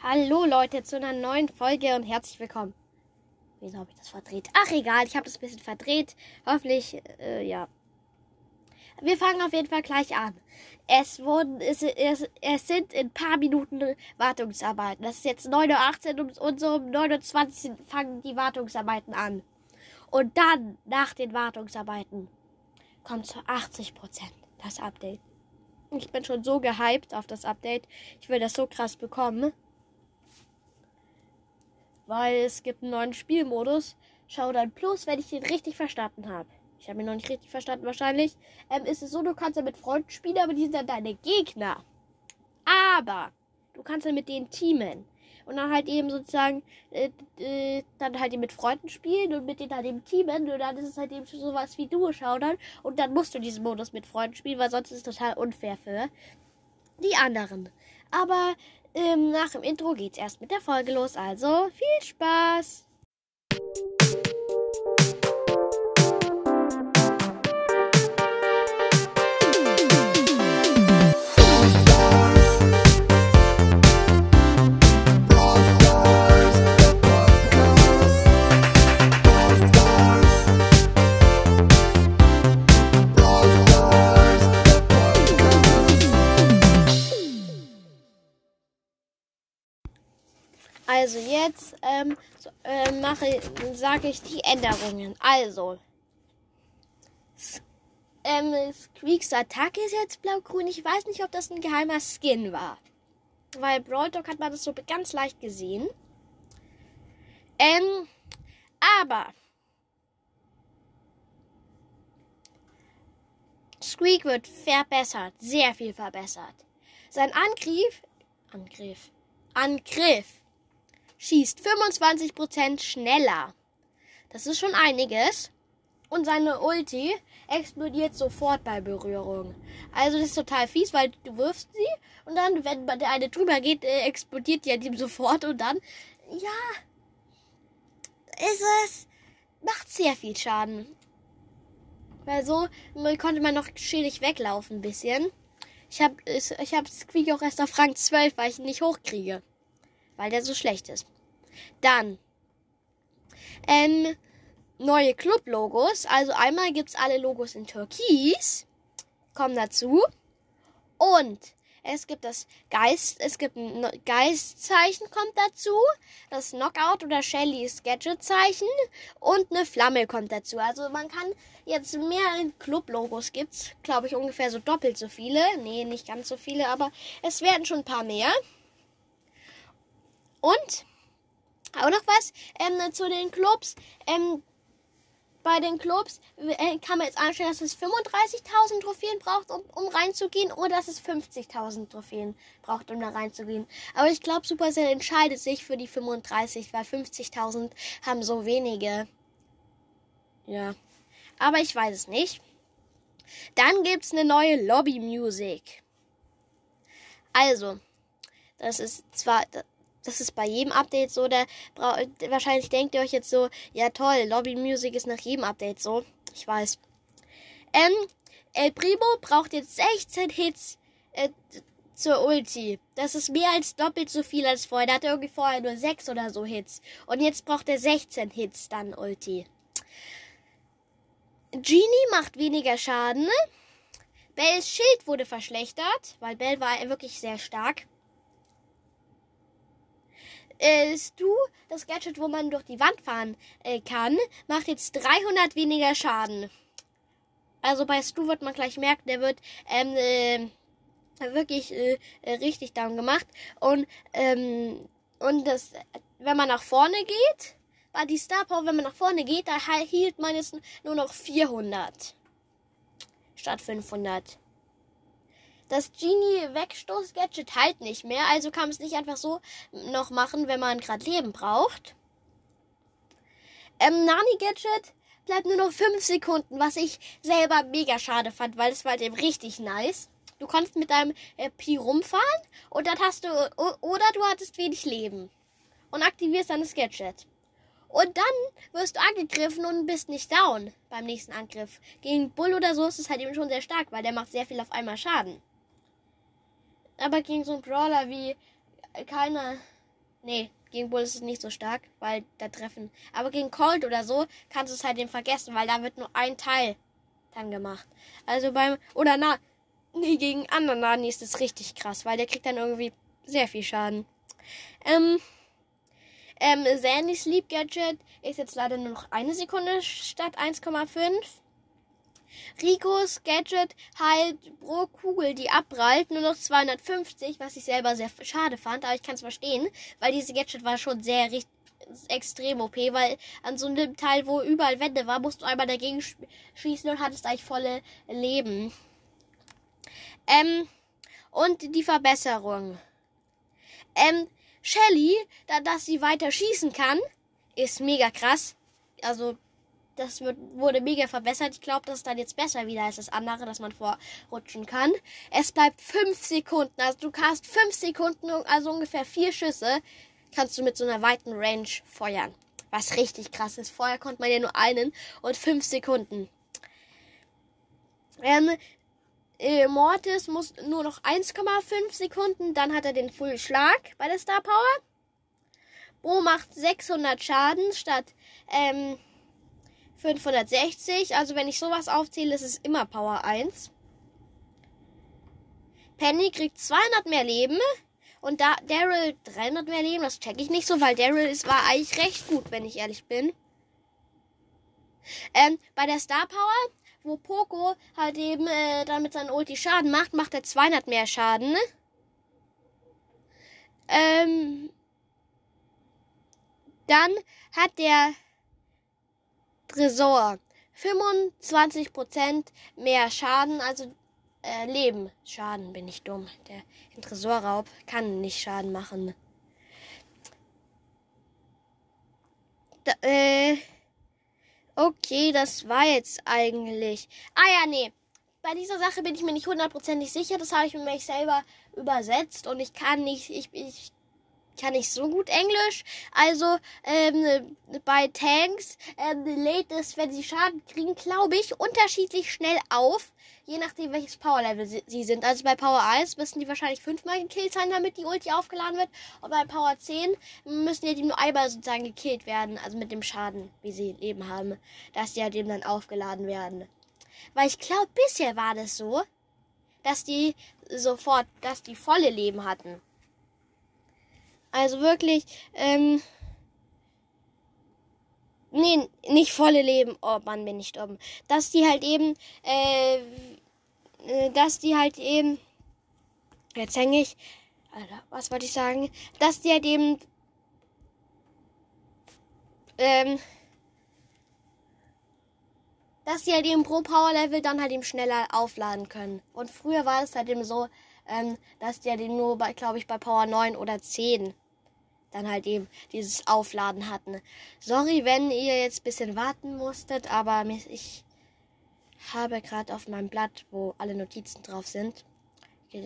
Hallo Leute zu einer neuen Folge und herzlich willkommen. Wieso habe ich das verdreht? Ach egal, ich habe das ein bisschen verdreht. Hoffentlich, äh, ja. Wir fangen auf jeden Fall gleich an. Es wurden, es, es, es sind in ein paar Minuten Wartungsarbeiten. Das ist jetzt 9.18 Uhr und so um 9.20 Uhr fangen die Wartungsarbeiten an. Und dann, nach den Wartungsarbeiten, kommt zu 80 Prozent das Update. Ich bin schon so gehypt auf das Update. Ich will das so krass bekommen. Weil es gibt einen neuen Spielmodus. Dann Plus, wenn ich den richtig verstanden habe. Ich habe ihn noch nicht richtig verstanden wahrscheinlich. Ähm, ist es so, du kannst ja mit Freunden spielen, aber die sind dann deine Gegner. Aber du kannst dann mit denen teamen. Und dann halt eben sozusagen, äh, äh, dann halt eben mit Freunden spielen und mit denen halt eben teamen. Und dann ist es halt eben schon sowas wie Duo-Schaudern. Und dann musst du diesen Modus mit Freunden spielen, weil sonst ist es total unfair für die anderen. Aber ähm, nach dem Intro geht's erst mit der Folge los. Also viel Spaß! Also jetzt ähm, so, äh, mache, sage ich die Änderungen. Also ähm, Squeaks Attacke ist jetzt blau-grün. Ich weiß nicht, ob das ein geheimer Skin war. Weil Brawl Dog hat man das so ganz leicht gesehen. Ähm, aber Squeak wird verbessert. Sehr viel verbessert. Sein Angriff, Angriff, Angriff schießt 25% schneller. Das ist schon einiges. Und seine Ulti explodiert sofort bei Berührung. Also das ist total fies, weil du wirfst sie und dann, wenn der eine drüber geht, äh, explodiert die an ihm sofort und dann, ja, ist es, macht sehr viel Schaden. Weil so konnte man noch schädlich weglaufen ein bisschen. Ich habe ich hab Squeak auch erst auf Rang 12, weil ich ihn nicht hochkriege weil der so schlecht ist. Dann ähm, neue Club-Logos. Also einmal gibt es alle Logos in Türkis. Kommen dazu. Und es gibt das Geist, es gibt ein Geistzeichen kommt dazu, das Knockout oder Shellys Gadget-Zeichen und eine Flamme kommt dazu. Also man kann jetzt mehr Club-Logos gibt's, glaube ich, ungefähr so doppelt so viele. Nee, nicht ganz so viele, aber es werden schon ein paar mehr. Und auch noch was ähm, zu den Clubs. Ähm, bei den Clubs äh, kann man jetzt anstellen, dass es 35.000 Trophäen braucht, um, um reinzugehen, oder dass es 50.000 Trophäen braucht, um da reinzugehen. Aber ich glaube, Supercell entscheidet sich für die 35, weil 50.000 haben so wenige. Ja. Aber ich weiß es nicht. Dann gibt es eine neue Lobby Music. Also, das ist zwar, das ist bei jedem Update so. Da wahrscheinlich denkt ihr euch jetzt so, ja toll, Lobby Music ist nach jedem Update so. Ich weiß. Ähm, El Primo braucht jetzt 16 Hits äh, zur Ulti. Das ist mehr als doppelt so viel als vorher. Da hatte irgendwie vorher nur 6 oder so Hits. Und jetzt braucht er 16 Hits dann Ulti. Genie macht weniger Schaden. Bells Schild wurde verschlechtert, weil Bell war wirklich sehr stark ist du, das Gadget, wo man durch die Wand fahren äh, kann, macht jetzt 300 weniger Schaden. Also bei Stu wird man gleich merken, der wird ähm, äh, wirklich äh, äh, richtig down gemacht. Und, ähm, und das, wenn man nach vorne geht, bei die Star Power, wenn man nach vorne geht, da hielt man jetzt nur noch 400 statt 500 das Genie-Wegstoß-Gadget halt nicht mehr. Also kann man es nicht einfach so noch machen, wenn man gerade Leben braucht. Ähm, Nani-Gadget bleibt nur noch 5 Sekunden, was ich selber mega schade fand, weil es war halt eben richtig nice. Du konntest mit deinem äh, Pi rumfahren und dann hast du, oder du hattest wenig Leben und aktivierst dann das Gadget. Und dann wirst du angegriffen und bist nicht down beim nächsten Angriff. Gegen Bull oder so ist es halt eben schon sehr stark, weil der macht sehr viel auf einmal Schaden. Aber gegen so einen Brawler wie, äh, keine, Nee, gegen Bull ist es nicht so stark, weil da treffen. Aber gegen Colt oder so kannst du es halt eben vergessen, weil da wird nur ein Teil dann gemacht. Also beim. Oder na. Nee, gegen anderen Nani ist es richtig krass, weil der kriegt dann irgendwie sehr viel Schaden. Ähm. Ähm, Sandy Sleep Gadget ist jetzt leider nur noch eine Sekunde statt 1,5. Ricos Gadget halt pro Kugel, die abprallt, nur noch 250, was ich selber sehr schade fand, aber ich kann es verstehen, weil diese Gadget war schon sehr extrem OP, weil an so einem Teil, wo überall Wände war, musst du einmal dagegen schießen und hattest eigentlich volle Leben. Ähm, und die Verbesserung. Ähm, Shelly, da, dass sie weiter schießen kann, ist mega krass. Also, das wird, wurde mega verbessert. Ich glaube, das ist dann jetzt besser wieder als das andere, dass man vorrutschen kann. Es bleibt 5 Sekunden. Also du hast 5 Sekunden, also ungefähr 4 Schüsse, kannst du mit so einer weiten Range feuern. Was richtig krass ist. Vorher konnte man ja nur einen und 5 Sekunden. Ähm, äh, Mortis muss nur noch 1,5 Sekunden, dann hat er den Full Schlag bei der Star Power. Bo macht 600 Schaden statt ähm, 560. Also wenn ich sowas aufzähle, ist es immer Power 1. Penny kriegt 200 mehr Leben. Und da Daryl 300 mehr Leben, das check ich nicht so, weil Daryl war eigentlich recht gut, wenn ich ehrlich bin. Ähm, bei der Star Power, wo Poco halt eben äh, dann mit seinem Ulti Schaden macht, macht er 200 mehr Schaden. Ähm, dann hat der Tresor. 25% mehr Schaden, also äh, Leben. Schaden, bin ich dumm. Der Tresorraub kann nicht Schaden machen. Da, äh, okay, das war jetzt eigentlich. Ah ja, nee. Bei dieser Sache bin ich mir nicht hundertprozentig sicher. Das habe ich mir selber übersetzt und ich kann nicht, ich, ich kann nicht so gut Englisch. Also ähm, bei Tanks ähm, lädt es, wenn sie Schaden kriegen, glaube ich, unterschiedlich schnell auf. Je nachdem, welches Power-Level sie, sie, sind. Also bei Power 1 müssen die wahrscheinlich fünfmal gekillt sein, damit die Ulti aufgeladen wird. Und bei Power 10 müssen ja die nur einmal sozusagen gekillt werden. Also mit dem Schaden, wie sie Leben haben. Dass die halt eben dann aufgeladen werden. Weil ich glaube, bisher war das so, dass die sofort, dass die volle Leben hatten. Also wirklich, ähm, nee, nicht volle Leben. Oh Mann, bin ich dumm. Dass die halt eben, äh, äh, dass die halt eben, jetzt hänge ich, Alter, was wollte ich sagen? Dass die halt eben, ähm, dass die halt eben pro Power Level dann halt eben schneller aufladen können. Und früher war es halt eben so, ähm, dass die halt eben nur bei, glaube ich, bei Power 9 oder 10 dann halt eben dieses Aufladen hatten. Sorry, wenn ihr jetzt bisschen warten musstet, aber ich habe gerade auf meinem Blatt, wo alle Notizen drauf sind,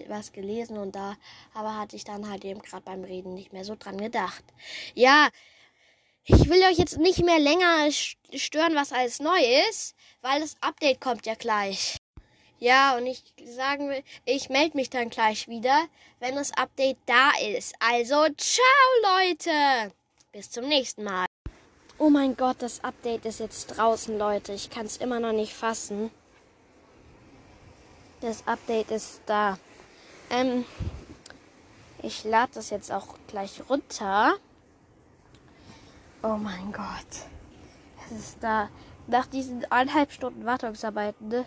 was gelesen und da aber hatte ich dann halt eben gerade beim Reden nicht mehr so dran gedacht. Ja, ich will euch jetzt nicht mehr länger stören, was alles neu ist, weil das Update kommt ja gleich. Ja, und ich sagen will, ich melde mich dann gleich wieder, wenn das Update da ist. Also, ciao Leute. Bis zum nächsten Mal. Oh mein Gott, das Update ist jetzt draußen, Leute. Ich kann es immer noch nicht fassen. Das Update ist da. Ähm, ich lade das jetzt auch gleich runter. Oh mein Gott. Es ist da. Nach diesen eineinhalb Stunden Wartungsarbeiten, ne?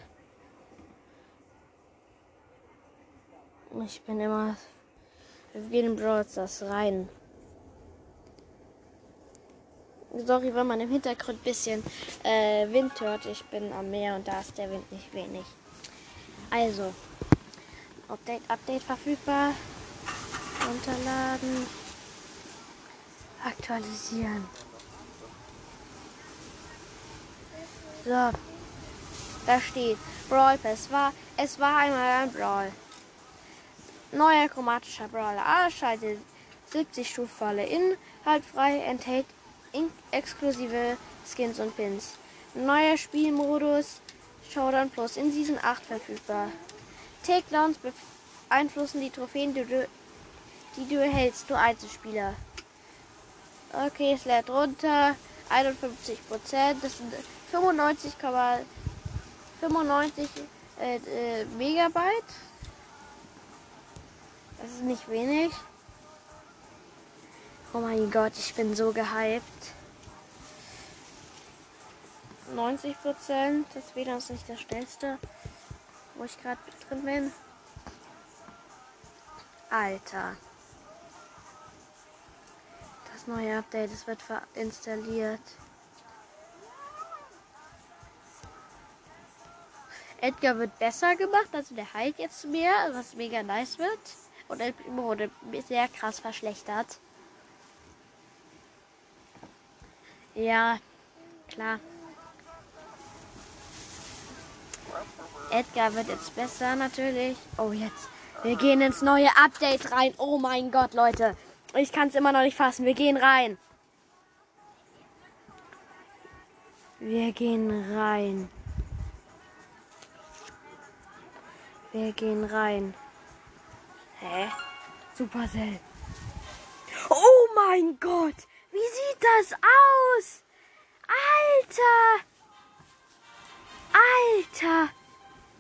Ich bin immer. Wir gehen in Brawl Stars rein. Sorry, wenn man im Hintergrund ein bisschen äh, Wind hört. Ich bin am Meer und da ist der Wind nicht wenig. Also, Update, Update verfügbar. Runterladen. Aktualisieren. So. Da steht Brawl Pass. War, es war einmal ein Brawl. Neuer chromatischer Brawler. A schaltet 70 Stufenfalle Inhalt frei, enthält exklusive Skins und Pins. Neuer Spielmodus Showdown Plus in Season 8 verfügbar. Takedowns beeinflussen die Trophäen, die du, die du erhältst, du Einzelspieler. Okay, es lädt runter. 51 Prozent. Das sind 95,95 äh, äh, Megabyte. Das ist nicht wenig. Oh mein Gott, ich bin so gehypt. 90 Prozent. Das WLAN ist nicht das schnellste, wo ich gerade drin bin. Alter. Das neue Update, es wird installiert. Edgar wird besser gemacht, also der heilt jetzt mehr, was mega nice wird. Und wurde sehr krass verschlechtert. Ja, klar. Edgar wird jetzt besser natürlich. Oh, jetzt. Wir gehen ins neue Update rein. Oh mein Gott, Leute. Ich kann es immer noch nicht fassen. Wir gehen rein. Wir gehen rein. Wir gehen rein. Hä? Supercell. Oh mein Gott! Wie sieht das aus? Alter! Alter!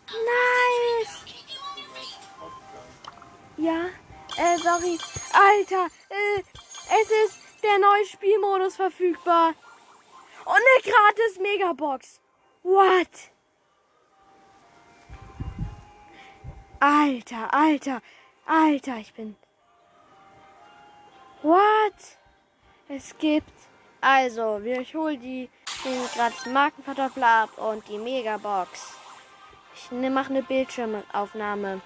Nice! Ja, äh, sorry. Alter, äh, es ist der neue Spielmodus verfügbar. Und eine gratis Megabox. What? Alter, Alter, Alter, ich bin. What? Es gibt. Also, ich hole die, den gratis Markenkartoffel ab und die Megabox. Ich ne, mache eine Bildschirmaufnahme.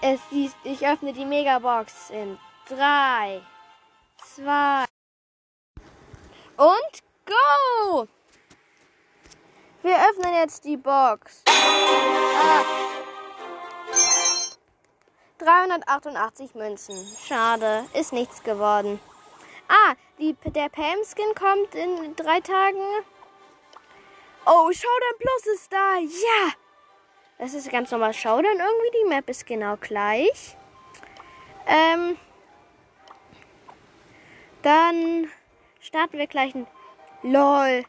Es ist, ich öffne die Megabox in 3, 2 und go! Wir öffnen jetzt die Box. Ah. 388 Münzen. Schade, ist nichts geworden. Ah, die, der Pam-Skin kommt in drei Tagen. Oh, Showdown Plus ist da. Ja! Das ist ganz normal Showdown irgendwie. Die Map ist genau gleich. Ähm, dann starten wir gleich ein LOL.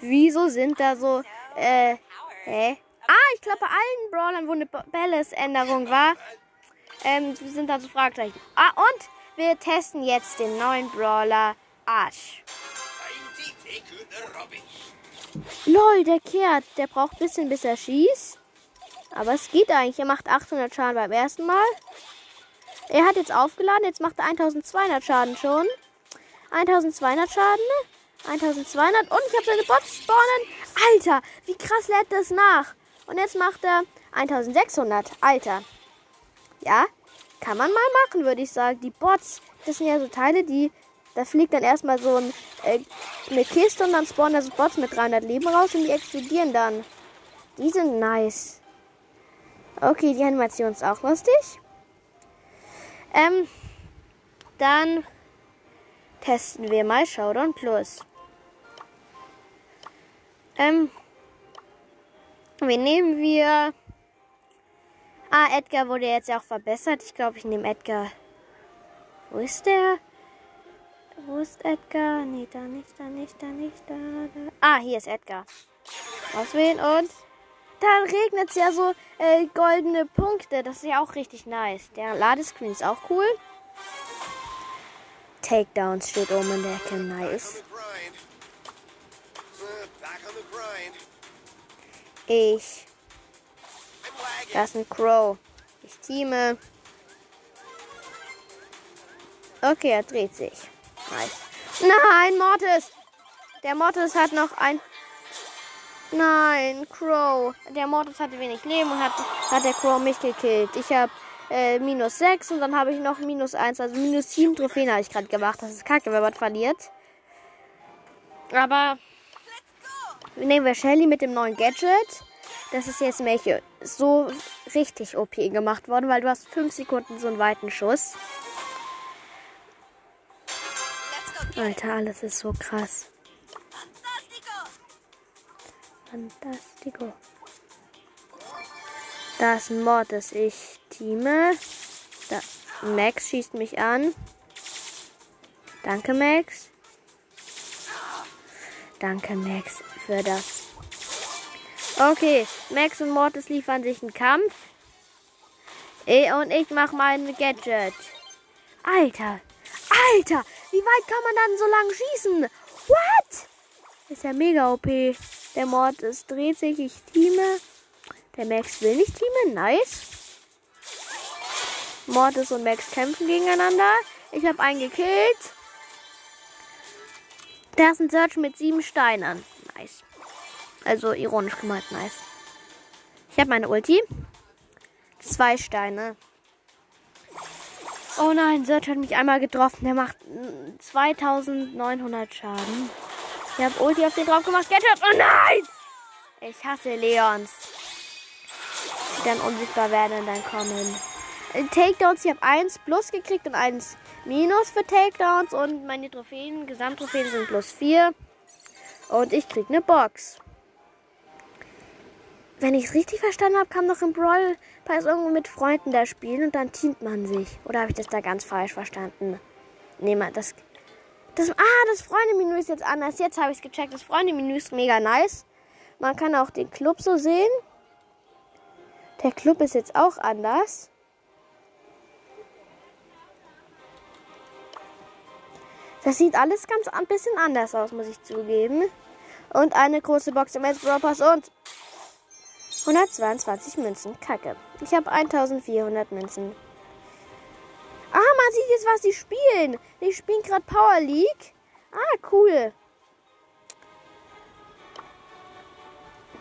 Wieso sind da so, äh, hä? Ah, ich glaube bei allen Brawlern, wo eine Balance-Änderung war, ähm, sind da so Fragezeichen. Ah, und wir testen jetzt den neuen Brawler Ash. Lol, der kehrt. Der braucht ein bisschen, bis er schießt. Aber es geht eigentlich. Er macht 800 Schaden beim ersten Mal. Er hat jetzt aufgeladen. Jetzt macht er 1200 Schaden schon. 1200 Schaden. 1200. Und ich habe seine Bots spawnen. Alter, wie krass lädt das nach. Und jetzt macht er 1600. Alter. Ja, kann man mal machen, würde ich sagen. Die Bots, das sind ja so Teile, die da fliegt dann erstmal so ein, äh, eine Kiste und dann spawnen da so Bots mit 300 Leben raus und die explodieren dann. Die sind nice. Okay, die Animation ist auch lustig. Ähm, dann testen wir mal Showdown Plus. Ähm, wen nehmen wir? Ah, Edgar wurde jetzt auch verbessert. Ich glaube, ich nehme Edgar. Wo ist der? Wo ist Edgar? Nee, da nicht, da nicht, da nicht, da, da. Ah, hier ist Edgar. Auswählen und dann regnet es ja so äh, goldene Punkte. Das ist ja auch richtig nice. Der Ladescreen ist auch cool. Takedowns steht oben in der Ecke. Nice. Ich. Das ist ein Crow. Ich teame. Okay, er dreht sich. Nice. Nein, Mortis. Der Mortis hat noch ein... Nein, Crow. Der Mortis hatte wenig Leben und hat, hat der Crow mich gekillt. Ich habe äh, minus 6 und dann habe ich noch minus 1. Also minus 7 Trophäen habe ich gerade gemacht. Das ist kacke, wenn man verliert. Aber nehmen wir Shelly mit dem neuen Gadget. Das ist jetzt welche so richtig OP gemacht worden, weil du hast 5 Sekunden so einen weiten Schuss. Alter, alles ist so krass. Fantastico. Da ist ein Mortis. Ich teame. Da. Max schießt mich an. Danke, Max. Danke, Max, für das. Okay, Max und Mortis liefern sich einen Kampf. Und ich mach mein Gadget. Alter, Alter, wie weit kann man dann so lang schießen? What? Ist ja mega OP. Der Mortis dreht sich, ich teame. Der Max will nicht teamen, nice. Mortis und Max kämpfen gegeneinander. Ich habe einen gekillt. Da ist ein Search mit sieben Steinen. Nice. Also ironisch gemeint, nice. Ich habe meine Ulti. Zwei Steine. Oh nein, Search hat mich einmal getroffen. Der macht 2900 Schaden. Ich habe Ulti auf den drauf gemacht. Gadget. Oh nein! Ich hasse Leons. Die dann unsichtbar werden und dann kommen. Takedowns, ich habe 1 plus gekriegt und 1 minus für Takedowns. Und meine Trophäen, Gesamttrophäen sind plus 4. Und ich krieg eine Box. Wenn ich es richtig verstanden habe, kann doch im Brawl Pass irgendwo mit Freunden da spielen und dann teamt man sich. Oder habe ich das da ganz falsch verstanden? Nee, mal, das. Das, ah, das Freunde-Menü ist jetzt anders. Jetzt habe ich es gecheckt. Das Freunde-Menü ist mega nice. Man kann auch den Club so sehen. Der Club ist jetzt auch anders. Das sieht alles ganz ein bisschen anders aus, muss ich zugeben. Und eine große Box im Pass und 122 Münzen. Kacke. Ich habe 1400 Münzen. Ah, man sieht jetzt, was die spielen. Die spielen gerade Power League. Ah, cool.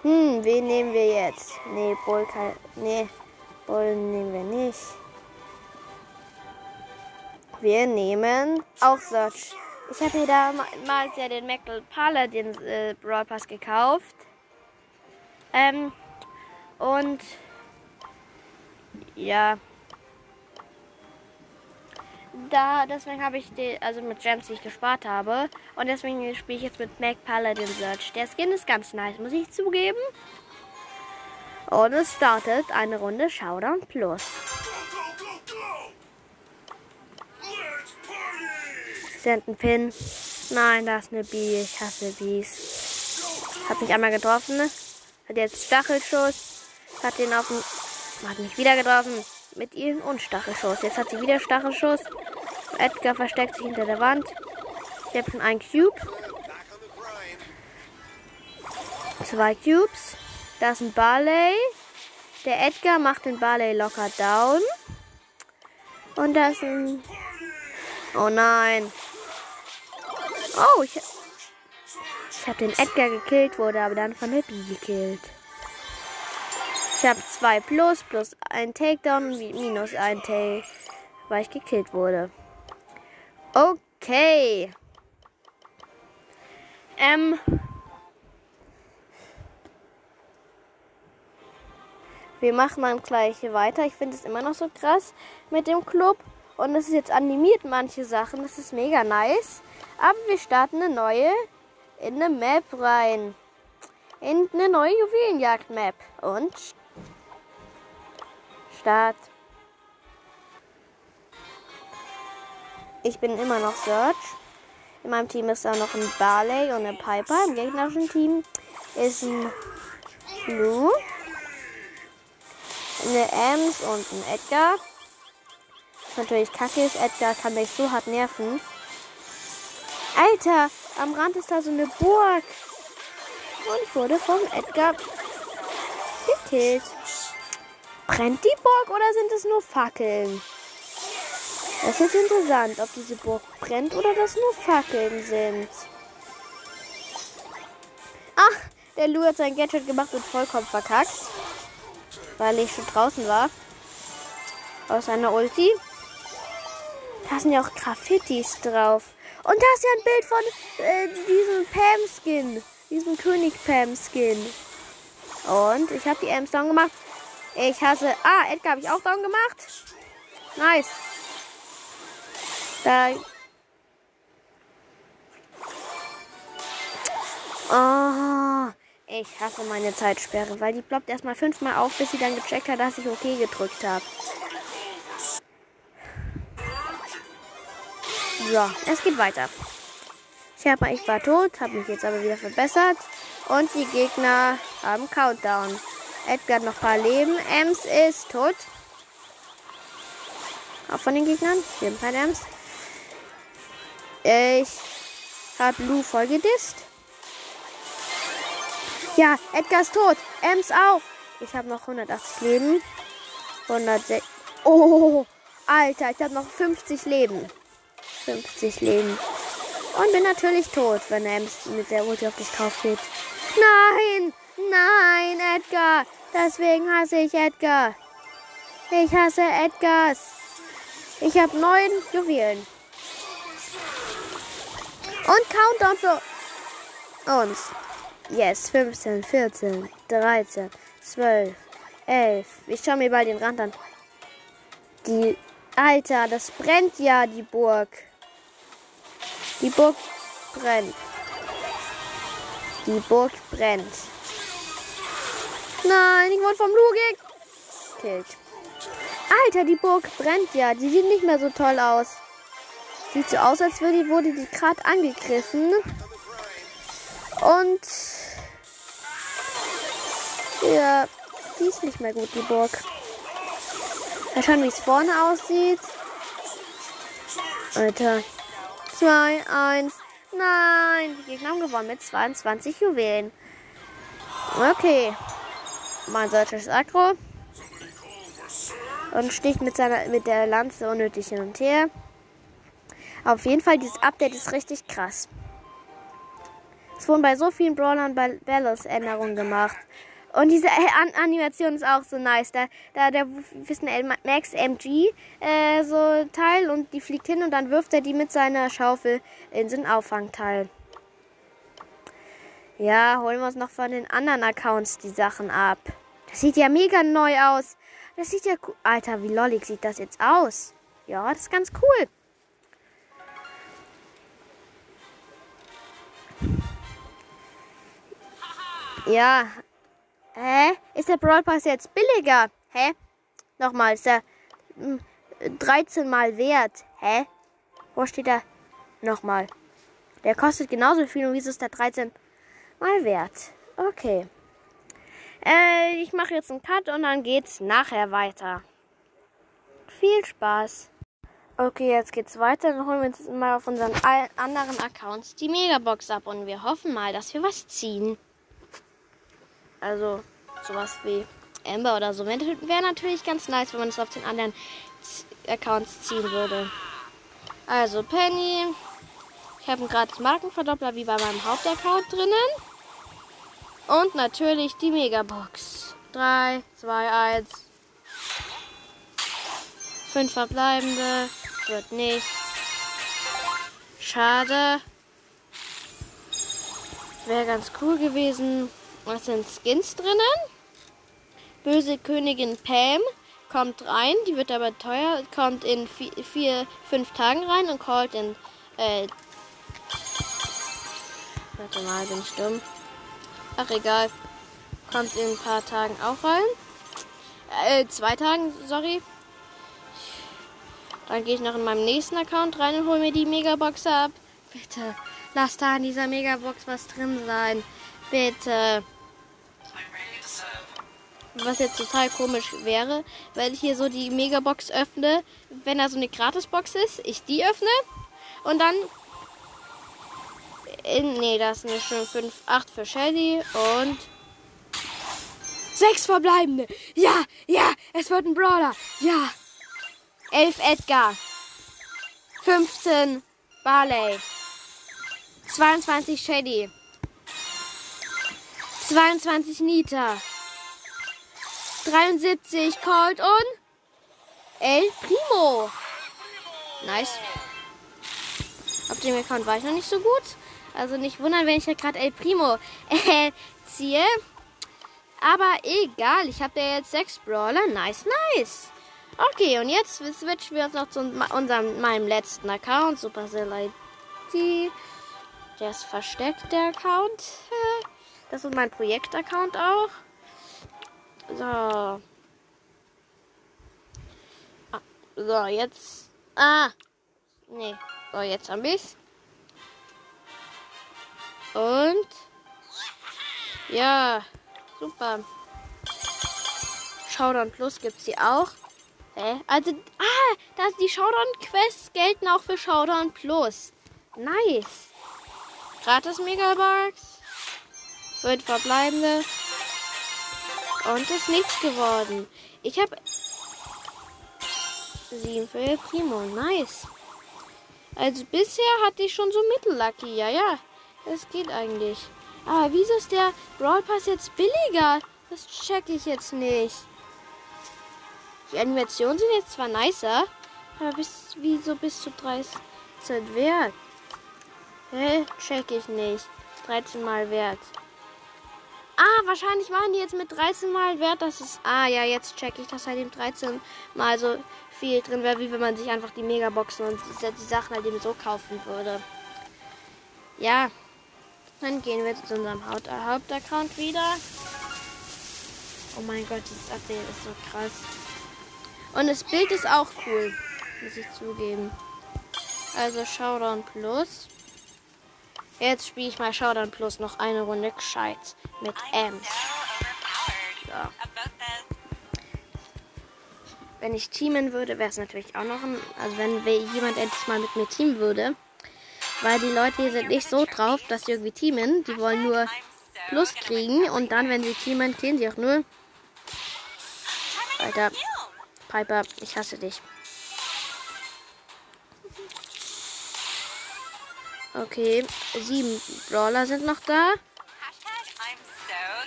Hm, wen nehmen wir jetzt? Nee, Bull kann. Nee, Bull nehmen wir nicht. Wir nehmen auch Search. Ich habe mir damals ja den Meckle Paladin äh, Brawl Pass gekauft. Ähm, und ja. Da, deswegen habe ich die, also mit Gems, die ich gespart habe. Und deswegen spiele ich jetzt mit Mac Paladin Search. Der Skin ist ganz nice, muss ich zugeben. Und es startet eine Runde Showdown Plus. Senden Pin. Nein, da ist eine Bee. Ich hasse Bees. Hat mich einmal getroffen. Hat jetzt Stachelschuss. Hat den auf dem. Hat mich wieder getroffen. Mit ihm und Stachelschuss. Jetzt hat sie wieder Stachelschuss. Edgar versteckt sich hinter der Wand. Ich habe schon einen Cube. Zwei Cubes. Da ist ein Barley. Der Edgar macht den Barley locker down. Und da ist ein. Oh nein. Oh, ich, ich habe den Edgar gekillt, wurde aber dann von der Bee gekillt. Ich habe 2 plus, plus ein Takedown, minus ein Take, weil ich gekillt wurde. Okay. Ähm. Wir machen dann gleich weiter. Ich finde es immer noch so krass mit dem Club. Und es ist jetzt animiert, manche Sachen. Das ist mega nice. Aber wir starten eine neue in eine Map rein. In eine neue Juwelenjagd-Map. Und Start. Ich bin immer noch Search. In meinem Team ist da noch ein Barley und ein Piper. Im gegnerischen Team ist ein Blue, eine Ems und ein Edgar. Was natürlich kacke ist, Edgar kann mich so hart nerven. Alter, am Rand ist da so eine Burg. Und wurde vom Edgar gekillt. Brennt die Burg oder sind es nur Fackeln? Das ist interessant, ob diese Burg brennt oder das nur Fackeln sind. Ach, der Lou hat sein Gadget gemacht und vollkommen verkackt. Weil ich schon draußen war. Aus seiner Ulti. Da sind ja auch Graffitis drauf. Und da ist ja ein Bild von äh, diesem Pam-Skin. Diesem König Pam-Skin. Und ich habe die Ems down gemacht. Ich hasse. Ah, Edgar habe ich auch down gemacht. Nice. Da. Oh, ich hasse meine Zeitsperre, weil die ploppt erstmal fünfmal auf, bis sie dann gecheckt hat, dass ich okay gedrückt habe. So, es geht weiter. Ich, hab, ich war tot, habe mich jetzt aber wieder verbessert. Und die Gegner haben Countdown. Edgar hat noch ein paar Leben. Ems ist tot. Auch von den Gegnern. Wir haben keine Ems. Ich habe Lou voll gedisst. Ja, Edgar ist tot. Ems auch. Ich habe noch 180 Leben. 106. Oh, Alter, ich habe noch 50 Leben. 50 Leben. Und bin natürlich tot, wenn Ems mit der Ulti auf dich drauf geht. Nein! Nein, Edgar! Deswegen hasse ich Edgar. Ich hasse Edgars. Ich habe neun Juwelen. Und Countdown für uns. Yes, 15, 14, 13, 12, 11. Ich schau mir bald den Rand an. Die. Alter, das brennt ja, die Burg. Die Burg brennt. Die Burg brennt. Nein, ich wurde vom Lugik gekillt. Alter, die Burg brennt ja. Die sieht nicht mehr so toll aus. Sieht so aus, als würde, wurde die gerade angegriffen. Und ja, die ist nicht mehr gut, die Burg. Mal schauen, wie es vorne aussieht. Alter. 2, 1. Nein, die Gegner haben gewonnen mit 22 Juwelen. Okay. Mein solches Akro. Und sticht mit, seiner, mit der Lanze unnötig hin und her. Auf jeden Fall, dieses Update ist richtig krass. Es wurden bei so vielen Brawlern Balance Änderungen gemacht. Und diese An Animation ist auch so nice. Da, da der wissen Max MG äh, so Teil und die fliegt hin und dann wirft er die mit seiner Schaufel in so ein Auffangteil. Ja, holen wir uns noch von den anderen Accounts die Sachen ab. Das sieht ja mega neu aus. Das sieht ja cool. Alter, wie lollig sieht das jetzt aus? Ja, das ist ganz cool. Ja, Hä? Ist der Brawl Pass jetzt billiger? Hä? Nochmal, ist er 13 hm, mal wert? Hä? Wo steht er? Nochmal. Der kostet genauso viel und wieso ist der 13 mal wert? Okay. Äh, ich mache jetzt einen Cut und dann geht's nachher weiter. Viel Spaß. Okay, jetzt geht's weiter. Dann holen wir uns mal auf unseren anderen Accounts die Megabox ab und wir hoffen mal, dass wir was ziehen. Also sowas wie Amber oder so. Wäre natürlich ganz nice, wenn man es auf den anderen Accounts ziehen würde. Also Penny. Ich habe einen gratis Markenverdoppler wie bei meinem Hauptaccount drinnen. Und natürlich die Megabox. 3, 2, 1. 5 verbleibende. Wird nichts. Schade. Wäre ganz cool gewesen. Was sind Skins drinnen? Böse Königin Pam kommt rein, die wird aber teuer, kommt in vier, vier fünf Tagen rein und callt in, äh, warte mal, bin dumm. Ach, egal. Kommt in ein paar Tagen auch rein. Äh, zwei Tagen, sorry. Dann gehe ich noch in meinem nächsten Account rein und hole mir die Megabox ab. Bitte, lass da in dieser Megabox was drin sein. Bitte. Was jetzt total komisch wäre, weil ich hier so die Megabox öffne, wenn da so eine Gratisbox ist, ich die öffne und dann. In, nee, das sind schon 5, 8 für Shelly und. 6 verbleibende. Ja, ja, es wird ein Brawler. Ja. 11 Edgar. 15 Barley. 22 Shady. 22 Nita. 73 Colt und El Primo. Nice. Auf dem Account war ich noch nicht so gut. Also nicht wundern, wenn ich ja gerade El Primo äh, ziehe. Aber egal, ich habe ja jetzt sechs Brawler. Nice, nice. Okay, und jetzt switchen wir uns noch zu unserem, meinem letzten Account, Supercell ID. Der ist versteckt, der Account. Das ist mein Projekt-Account auch. So. Ah, so, jetzt. Ah. Nee. So, jetzt haben ich's. Und. Ja, super. Showdown Plus gibt's hier auch. Hä? Also, ah, das, die Showdown-Quests gelten auch für Showdown Plus. Nice. Gratis Megabox. Fünf verbleibende. Und ist nichts geworden. Ich habe sieben für Primo. Nice. Also bisher hatte ich schon so Mittellucky. Ja, ja. Das geht eigentlich. Aber wieso ist der Brawl Pass jetzt billiger? Das check ich jetzt nicht. Die Animationen sind jetzt zwar nicer, aber bis, wieso bis zu 30 wert? Hä? Check ich nicht. 13 mal wert. Ah, wahrscheinlich waren die jetzt mit 13 mal wert. Das ist. Ah, ja, jetzt check ich, dass halt eben 13 mal so viel drin wäre, wie wenn man sich einfach die Megaboxen und die, Sachen halt eben so kaufen würde. Ja. Dann gehen wir zu unserem Hauptaccount wieder. Oh mein Gott, dieses Update ist so krass. Und das Bild ist auch cool, muss ich zugeben. Also Showdown Plus. Jetzt spiele ich mal Showdown Plus noch eine Runde gescheit mit Ems. So. Wenn ich teamen würde, wäre es natürlich auch noch ein. Also wenn jemand endlich mal mit mir teamen würde. Weil die Leute hier sind nicht so drauf, dass sie irgendwie teamen. Die wollen nur Plus kriegen und dann, wenn sie teamen, kriegen sie auch nur. Alter. Piper, ich hasse dich. Okay, sieben Brawler sind noch da.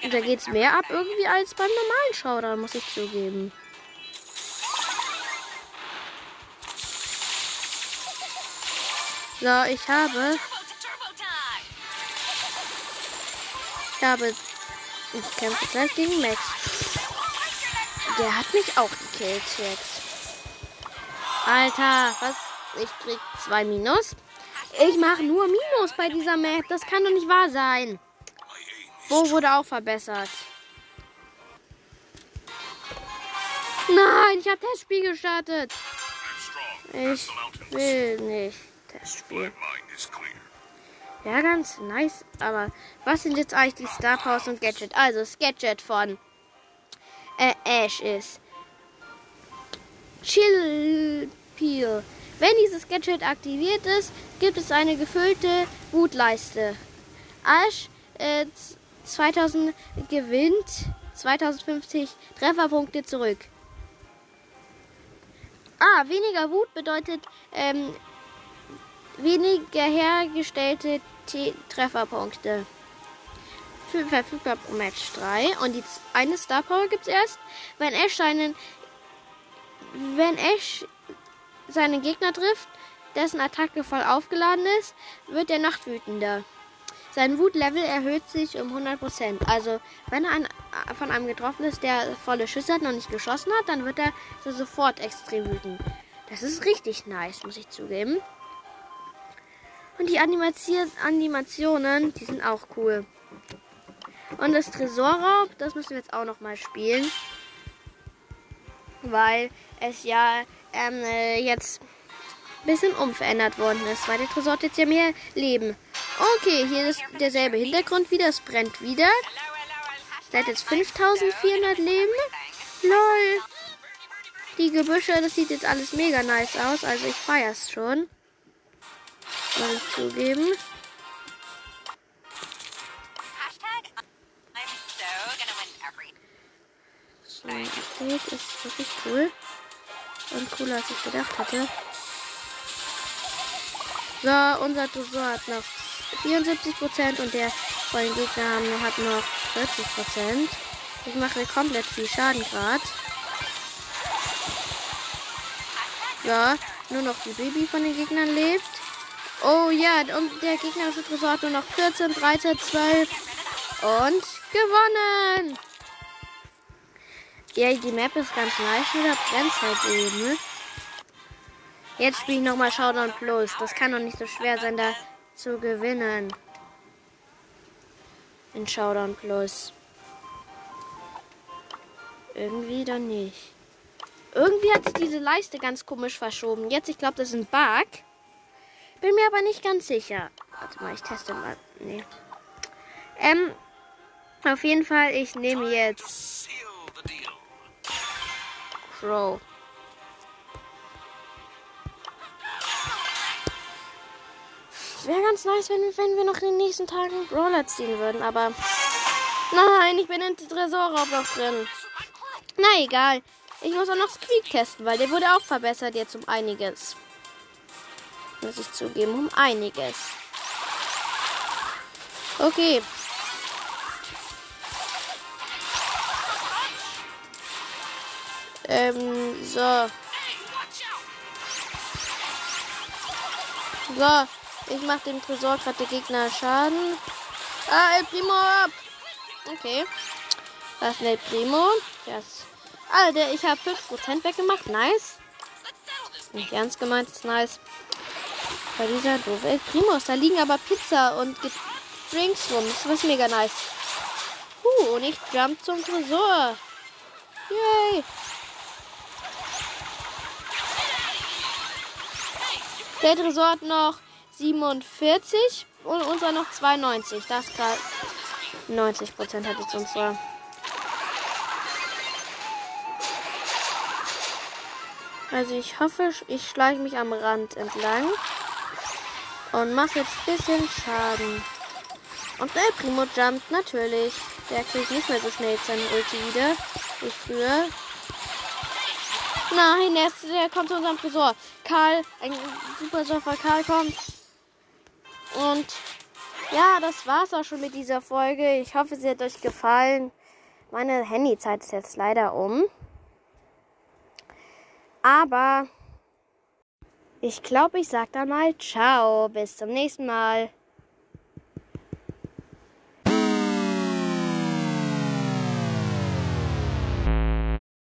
Und da geht es mehr ab irgendwie als beim normalen Showdown, muss ich zugeben. So, ich habe. Ich habe. Ich kämpfe gleich gegen Max. Der hat mich auch gekillt jetzt. Alter, was? Ich krieg zwei Minus. Ich mache nur Minus bei dieser Map. Das kann doch nicht wahr sein. Wo wurde auch verbessert? Nein, ich habe Testspiel gestartet. Ich will nicht Testspiel. Ja, ganz nice. Aber was sind jetzt eigentlich die Star Powers und Gadget? Also, das Gadget von äh, Ash ist. Chill Peel. Wenn dieses Gadget aktiviert ist, gibt es eine gefüllte Wutleiste. Ash äh, 2000 gewinnt 2050 Trefferpunkte zurück. Ah, weniger Wut bedeutet ähm, weniger hergestellte T Trefferpunkte verfügbar pro Match 3. Und die eine Star Power gibt es erst, wenn Ash seinen. Wenn Ash seinen Gegner trifft, dessen Attacke voll aufgeladen ist, wird er noch wütender. Sein Wutlevel erhöht sich um 100%. Also, wenn er an, von einem getroffen ist, der volle Schüsse hat, noch nicht geschossen hat, dann wird er so sofort extrem wütend. Das ist richtig nice, muss ich zugeben. Und die Animationen, die sind auch cool. Und das Tresorraub, das müssen wir jetzt auch noch mal spielen. Weil es ja ähm, äh, jetzt bisschen umverändert worden ist. Weil der Tresor jetzt ja mehr Leben. Okay, hier ist derselbe Hintergrund wieder. Es brennt wieder. Der hat jetzt 5400 Leben. Lol. Die Gebüsche, das sieht jetzt alles mega nice aus. Also ich feier's schon. Soll ich zugeben. Nein, Update ist wirklich cool. Und cooler als ich gedacht hatte. So, unser Tresor hat noch 74% und der von den Gegnern hat noch 40%. Ich mache komplett viel Schaden gerade. So, nur noch die Baby von den Gegnern lebt. Oh ja, und der gegnerische Tresor hat nur noch 14, 13, 12 und gewonnen. Ja, die Map ist ganz nice, nur da brennt halt eben, ne? Jetzt spiele ich nochmal Showdown Plus. Das kann doch nicht so schwer sein, da zu gewinnen. In Showdown Plus. Irgendwie dann nicht. Irgendwie hat sich diese Leiste ganz komisch verschoben. Jetzt, ich glaube, das ist ein Bug. Bin mir aber nicht ganz sicher. Warte mal, ich teste mal. Nee. Ähm, auf jeden Fall, ich nehme jetzt Crow. Wäre ganz nice, wenn, wenn wir noch in den nächsten Tagen Brawler ziehen würden, aber nein, ich bin in Tresorraub noch drin. Na egal. Ich muss auch noch Squeak testen, weil der wurde auch verbessert jetzt um einiges. Muss ich zugeben, um einiges. Okay. Ähm, so. So, ich mach dem Tresor gerade Gegner Schaden. Ah, El Primo ab. Okay. Das ist El Primo. Yes. Alter, ich habe 5% weggemacht. Nice. Nicht ernst gemeint, ist nice. Bei dieser doofe El Primos, da liegen aber Pizza und Drinks rum. Das ist mega nice. Uh, und ich jump zum Tresor. Yay. Der Tresor hat noch 47 und unser noch 92. Das gerade 90 Prozent hat jetzt unser. Also ich hoffe, ich schleiche mich am Rand entlang und mache jetzt ein bisschen Schaden. Und der Primo jumpt natürlich. Der kriegt nicht mehr so schnell seine Ulti wieder wie früher. Nein, der, ist, der kommt zu unserem Tresor. Karl, ein super Surfer Karl kommt. Und ja, das war's auch schon mit dieser Folge. Ich hoffe, sie hat euch gefallen. Meine Handyzeit ist jetzt leider um. Aber ich glaube, ich sag dann mal ciao. Bis zum nächsten Mal.